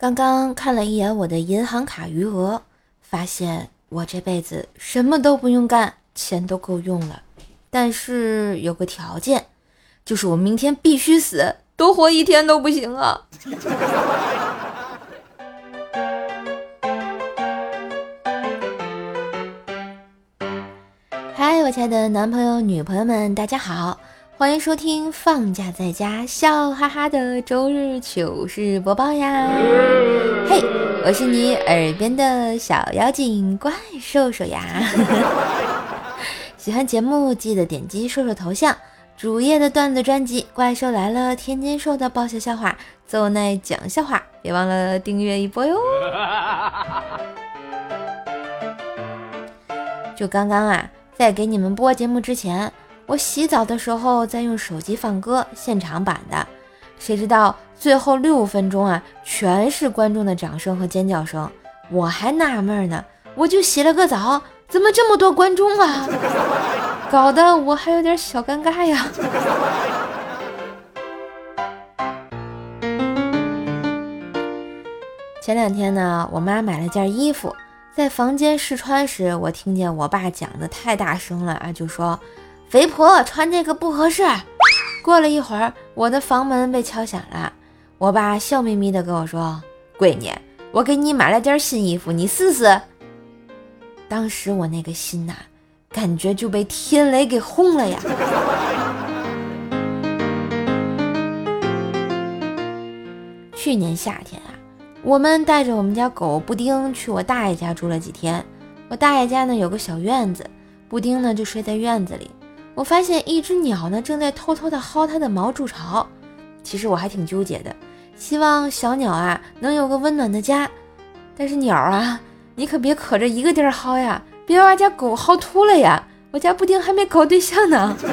刚刚看了一眼我的银行卡余额，发现我这辈子什么都不用干，钱都够用了。但是有个条件，就是我明天必须死，多活一天都不行啊！嗨，我亲爱的男朋友、女朋友们，大家好。欢迎收听放假在家笑哈哈的周日糗事播报呀！嘿，我是你耳边的小妖精怪兽兽呀！喜欢节目记得点击兽兽头像，主页的段子专辑《怪兽来了》，天津兽的爆笑笑话，奏奈讲笑话，别忘了订阅一波哟！就刚刚啊，在给你们播节目之前。我洗澡的时候在用手机放歌，现场版的，谁知道最后六分钟啊，全是观众的掌声和尖叫声，我还纳闷呢，我就洗了个澡，怎么这么多观众啊？搞得我还有点小尴尬呀。前两天呢，我妈买了件衣服，在房间试穿时，我听见我爸讲的太大声了啊，就说。肥婆穿这个不合适。过了一会儿，我的房门被敲响了。我爸笑眯眯的跟我说：“闺女，我给你买了件新衣服，你试试。”当时我那个心呐，感觉就被天雷给轰了呀！去年夏天啊，我们带着我们家狗布丁去我大爷家住了几天。我大爷家呢有个小院子，布丁呢就睡在院子里。我发现一只鸟呢，正在偷偷的薅它的毛筑巢。其实我还挺纠结的，希望小鸟啊能有个温暖的家。但是鸟啊，你可别可着一个地儿薅呀，别把家狗薅秃了呀！我家布丁还没搞对象呢。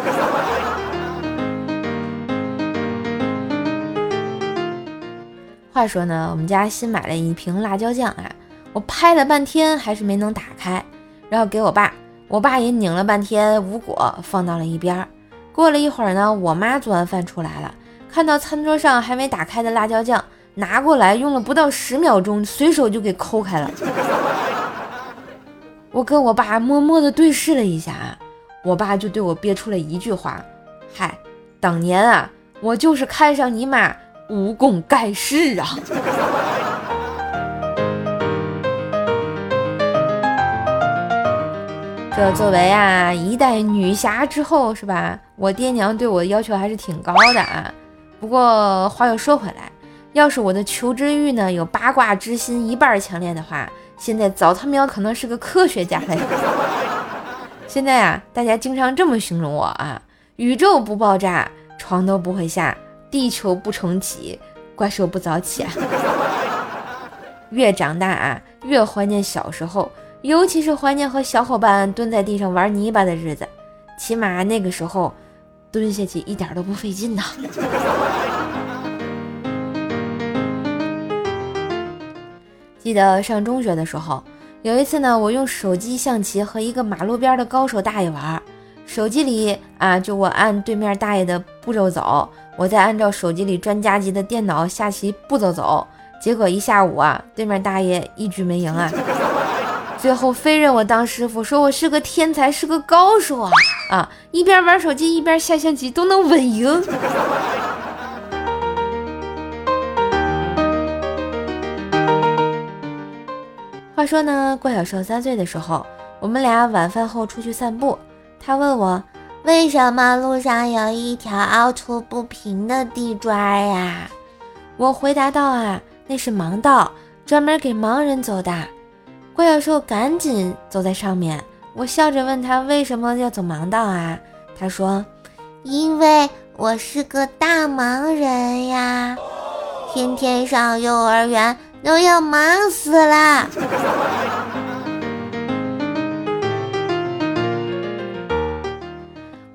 话说呢，我们家新买了一瓶辣椒酱啊，我拍了半天还是没能打开，然后给我爸。我爸也拧了半天无果，放到了一边。过了一会儿呢，我妈做完饭出来了，看到餐桌上还没打开的辣椒酱，拿过来用了不到十秒钟，随手就给抠开了。我跟我爸默默的对视了一下，我爸就对我憋出了一句话：“嗨，当年啊，我就是看上你妈武功盖世啊。”这作为啊一代女侠之后是吧？我爹娘对我的要求还是挺高的啊。不过话又说回来，要是我的求知欲呢有八卦之心一半强烈的话，现在早他喵可能是个科学家了。现在啊，大家经常这么形容我啊：宇宙不爆炸，床都不会下；地球不重启，怪兽不早起。越长大啊，越怀念小时候。尤其是怀念和小伙伴蹲在地上玩泥巴的日子，起码那个时候蹲下去一点都不费劲呐。记得上中学的时候，有一次呢，我用手机象棋和一个马路边的高手大爷玩，手机里啊就我按对面大爷的步骤走，我再按照手机里专家级的电脑下棋步骤走，结果一下午啊，对面大爷一局没赢啊。最后非认我当师傅，说我是个天才，是个高手啊！啊，一边玩手机一边下象棋都能稳赢。话说呢，郭小兽三岁的时候，我们俩晚饭后出去散步，他问我为什么路上有一条凹凸不平的地砖呀？我回答道啊，那是盲道，专门给盲人走的。怪小兽赶紧走在上面，我笑着问他为什么要走盲道啊？他说：“因为我是个大忙人呀，天天上幼儿园都要忙死了。”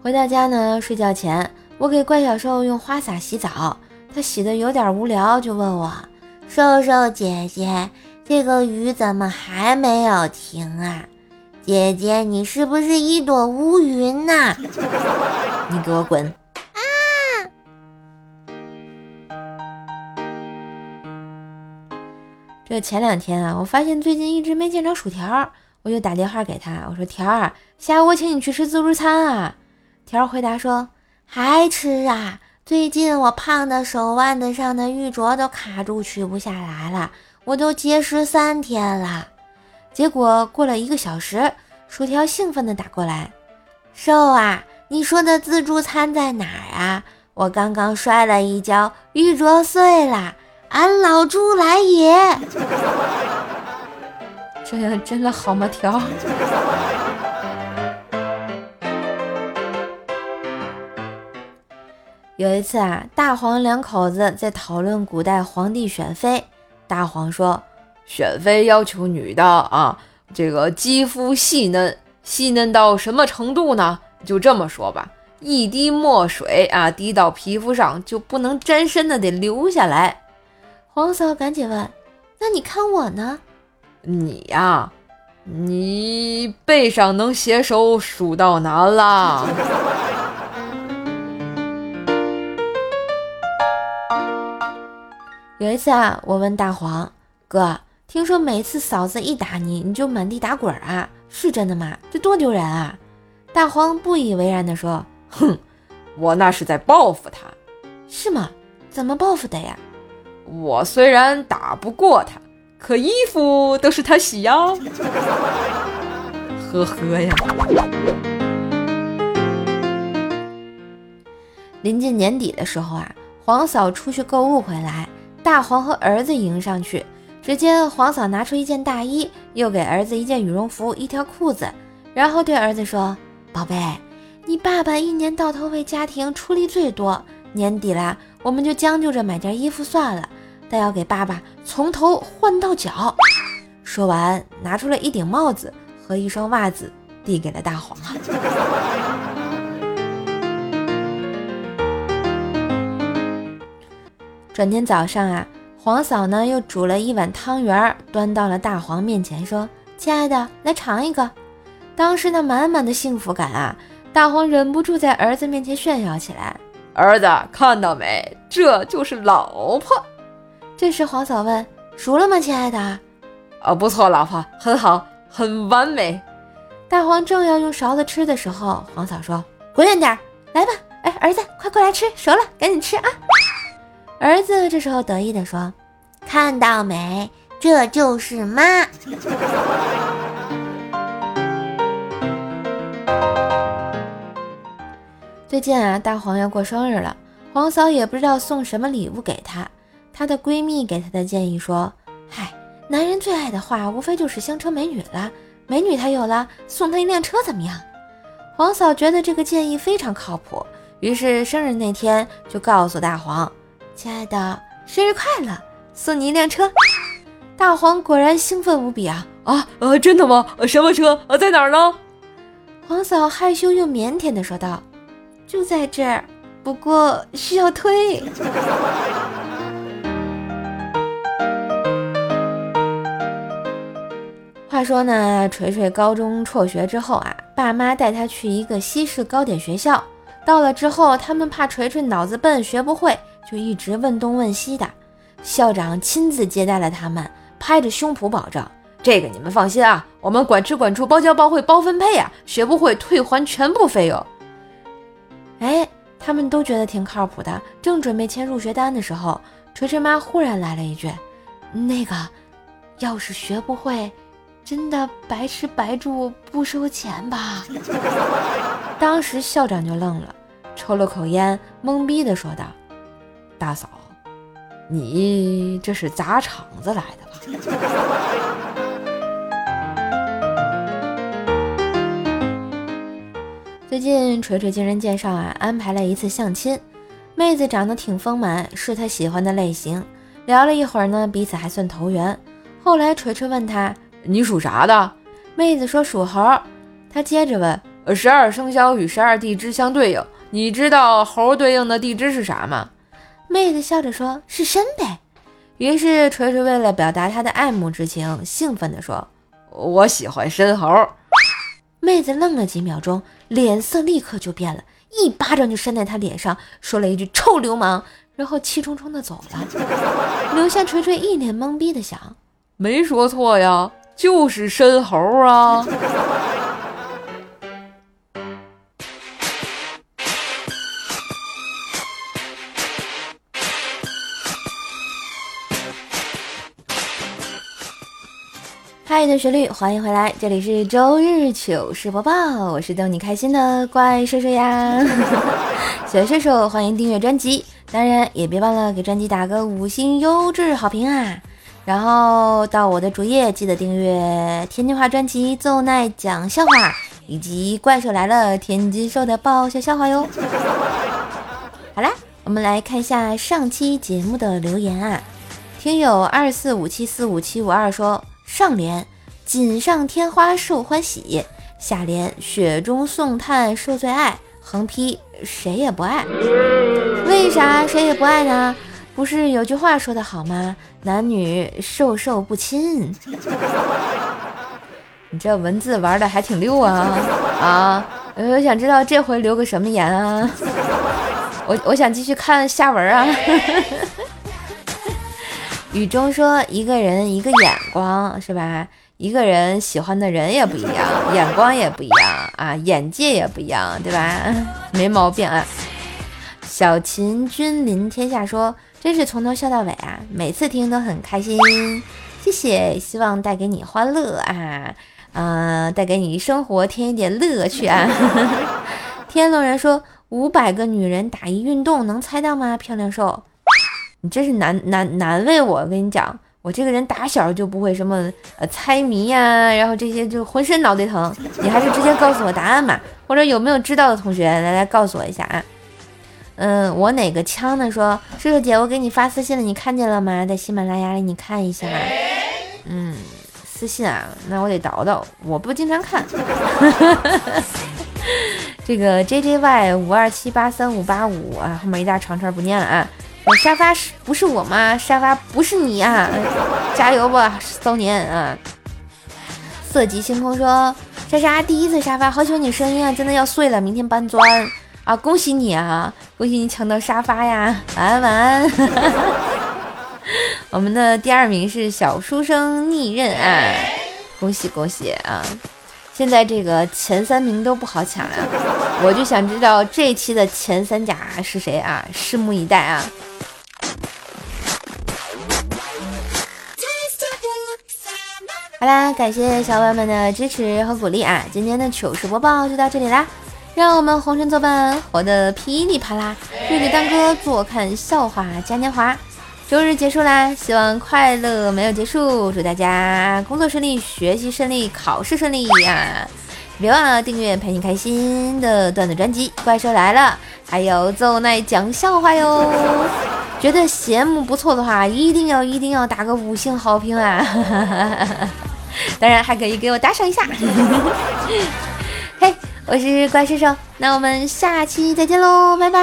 回到家呢，睡觉前我给怪小兽用花洒洗澡，他洗的有点无聊，就问我：“瘦瘦姐姐。”这个雨怎么还没有停啊？姐姐，你是不是一朵乌云呐？你给我滚！啊！这前两天啊，我发现最近一直没见着薯条，我就打电话给他，我说条儿，下午我请你去吃自助餐啊。条儿回答说还吃啊，最近我胖的手腕子上的玉镯都卡住取不下来了，我都节食三天了。结果过了一个小时，薯条兴奋地打过来，瘦啊，你说的自助餐在哪儿啊？我刚刚摔了一跤，玉镯碎了。俺老猪来也，这样真的好吗？条。有一次啊，大黄两口子在讨论古代皇帝选妃。大黄说：“选妃要求女的啊，这个肌肤细嫩，细嫩到什么程度呢？就这么说吧，一滴墨水啊，滴到皮肤上就不能沾身的，得留下来。”黄嫂赶紧问：“那你看我呢？你呀，你背上能写手数到哪了？”有一次啊，我问大黄哥：“听说每次嫂子一打你，你就满地打滚啊？是真的吗？这多丢人啊！”大黄不以为然地说：“哼，我那是在报复他。是吗？怎么报复的呀？”我虽然打不过他，可衣服都是他洗呀。呵呵呀。临近年底的时候啊，黄嫂出去购物回来，大黄和儿子迎上去。只见黄嫂拿出一件大衣，又给儿子一件羽绒服、一条裤子，然后对儿子说：“宝贝，你爸爸一年到头为家庭出力最多，年底了，我们就将就着买件衣服算了。”但要给爸爸从头换到脚。说完，拿出了一顶帽子和一双袜子，递给了大黄。转天早上啊，黄嫂呢又煮了一碗汤圆儿，端到了大黄面前，说：“亲爱的，来尝一个。”当时那满满的幸福感啊，大黄忍不住在儿子面前炫耀起来：“儿子，看到没？这就是老婆。”这时黄嫂问：“熟了吗，亲爱的？”“哦，不错，老婆，很好，很完美。”大黄正要用勺子吃的时候，黄嫂说：“滚远点儿，来吧，哎，儿子，快过来吃，熟了，赶紧吃啊！”儿子这时候得意地说：“看到没？这就是妈。”最近啊，大黄要过生日了，黄嫂也不知道送什么礼物给他。她的闺蜜给她的建议说：“嗨，男人最爱的话，无非就是香车美女了。美女他有了，送他一辆车怎么样？”黄嫂觉得这个建议非常靠谱，于是生日那天就告诉大黄：“亲爱的，生日快乐，送你一辆车。”大黄果然兴奋无比啊！啊呃，真的吗？呃什么车？呃，在哪儿呢？黄嫂害羞又腼腆地说道：“就在这儿，不过需要推。”话说呢，锤锤高中辍学之后啊，爸妈带他去一个西式糕点学校。到了之后，他们怕锤锤脑子笨学不会，就一直问东问西的。校长亲自接待了他们，拍着胸脯保证：“这个你们放心啊，我们管吃管住包教包会包分配啊，学不会退还全部费用。”哎，他们都觉得挺靠谱的。正准备签入学单的时候，锤锤妈忽然来了一句：“那个，要是学不会……”真的白吃白住不收钱吧？当时校长就愣了，抽了口烟，懵逼的说道：“大嫂，你这是砸场子来的吧？” 最近锤锤经人介绍啊，安排了一次相亲，妹子长得挺丰满，是他喜欢的类型。聊了一会儿呢，彼此还算投缘。后来锤锤问他。你属啥的？妹子说属猴。他接着问：十二生肖与十二地支相对应，你知道猴对应的地支是啥吗？妹子笑着说：是申呗。于是锤锤为了表达他的爱慕之情，兴奋地说：我喜欢申猴。妹子愣了几秒钟，脸色立刻就变了，一巴掌就扇在他脸上，说了一句臭流氓，然后气冲冲的走了，留下锤锤一脸懵逼的想。没说错呀，就是申猴啊。嗨的旋律，欢迎回来，这里是周日糗事播报，我是逗你开心的怪兽兽呀。小兽兽，欢迎订阅专辑，当然也别忘了给专辑打个五星优质好评啊。然后到我的主页，记得订阅天津话专辑《奏奈讲笑话》，以及《怪兽来了》天津兽的爆笑笑话哟。好啦，我们来看一下上期节目的留言啊。听友二四五七四五七五二说。上联锦上添花受欢喜，下联雪中送炭受最爱，横批谁也不爱。为啥谁也不爱呢？不是有句话说的好吗？男女授受不亲。你这文字玩的还挺溜啊啊！我想知道这回留个什么言啊？我我想继续看下文啊。雨中说：“一个人一个眼光，是吧？一个人喜欢的人也不一样，眼光也不一样啊，眼界也不一样，对吧？没毛病啊。”小秦君临天下说：“真是从头笑到尾啊，每次听都很开心，谢谢，希望带给你欢乐啊，嗯，带给你生活添一点乐趣啊。”天龙人说：“五百个女人打一运动，能猜到吗？漂亮瘦。”你真是难难难为我，跟你讲，我这个人打小就不会什么呃猜谜呀，然后这些就浑身脑袋疼。你还是直接告诉我答案吧，或者有没有知道的同学来来告诉我一下啊？嗯，我哪个枪呢？说射手姐，我给你发私信了，你看见了吗？在喜马拉雅里你看一下。嗯，私信啊，那我得倒倒，我不经常看。这个 J J Y 五二七八三五八五啊，后面一大长串不念了啊。沙发是不是我吗？沙发不是你啊！加油吧，骚年啊！色级星空说：莎莎第一次沙发，好喜欢你声音啊，真的要碎了，明天搬砖啊！恭喜你啊，恭喜你抢到沙发呀！晚安晚安。我们的第二名是小书生逆刃啊，恭喜恭喜啊！现在这个前三名都不好抢了，我就想知道这期的前三甲是谁啊？拭目以待啊！好啦，感谢小伙伴们的支持和鼓励啊！今天的糗事播报就到这里啦，让我们红尘作伴，活得噼里啪啦，日日当歌，坐看笑话嘉年华。周日结束啦，希望快乐没有结束，祝大家工作顺利，学习顺利，考试顺利呀！别忘了订阅陪你开心的段子专辑《怪兽来了》，还有奏奈讲笑话哟。觉得节目不错的话，一定要一定要打个五星好评啊！当然还可以给我打赏一下。嘿，我是怪兽兽，那我们下期再见喽，拜拜。